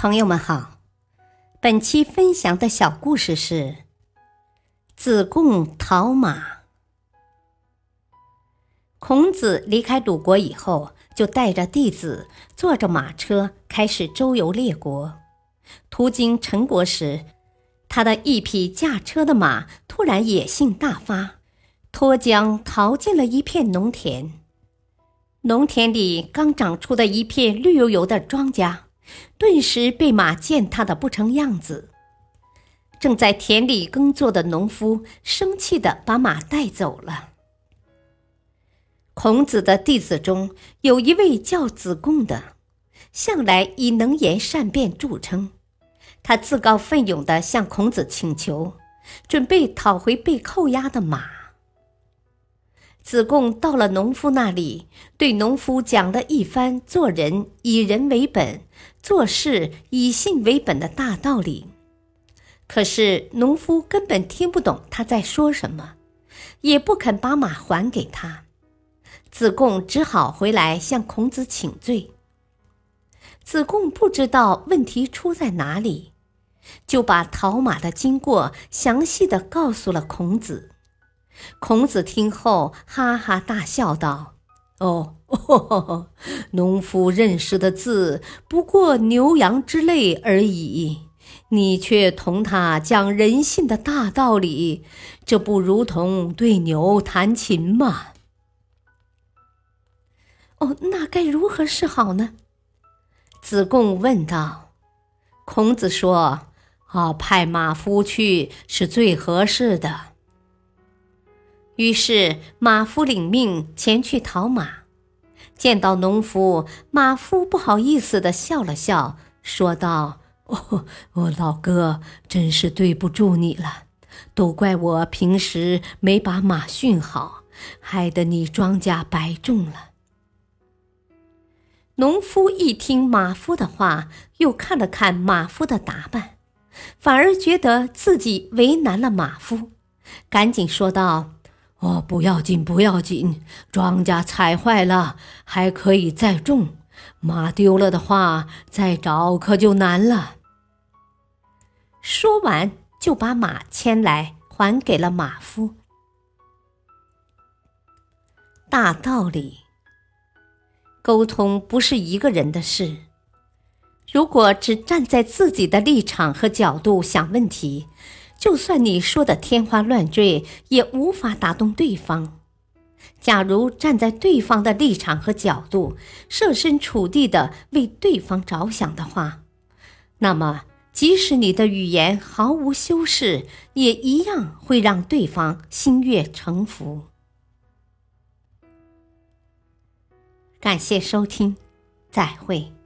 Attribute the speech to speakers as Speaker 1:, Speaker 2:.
Speaker 1: 朋友们好，本期分享的小故事是子贡讨马。孔子离开鲁国以后，就带着弟子坐着马车开始周游列国。途经陈国时，他的一匹驾车的马突然野性大发，脱缰逃进了一片农田。农田里刚长出的一片绿油油的庄稼。顿时被马践踏的不成样子。正在田里耕作的农夫生气的把马带走了。孔子的弟子中有一位叫子贡的，向来以能言善辩著称。他自告奋勇的向孔子请求，准备讨回被扣押的马。子贡到了农夫那里，对农夫讲了一番做人以人为本。做事以信为本的大道理，可是农夫根本听不懂他在说什么，也不肯把马还给他。子贡只好回来向孔子请罪。子贡不知道问题出在哪里，就把讨马的经过详细的告诉了孔子。孔子听后哈哈大笑道：“哦。”哦，农夫认识的字不过牛羊之类而已，你却同他讲人性的大道理，这不如同对牛弹琴吗？哦，那该如何是好呢？子贡问道。孔子说：“啊，派马夫去是最合适的。”于是马夫领命前去讨马。见到农夫，马夫不好意思的笑了笑，说道：“ 哦，我老哥，真是对不住你了，都怪我平时没把马训好，害得你庄稼白种了。”农夫一听马夫的话，又看了看马夫的打扮，反而觉得自己为难了马夫，赶紧说道。哦，不要紧，不要紧，庄稼踩坏了还可以再种，马丢了的话再找可就难了。说完，就把马牵来还给了马夫。大道理，沟通不是一个人的事，如果只站在自己的立场和角度想问题。就算你说的天花乱坠，也无法打动对方。假如站在对方的立场和角度，设身处地的为对方着想的话，那么即使你的语言毫无修饰，也一样会让对方心悦诚服。感谢收听，再会。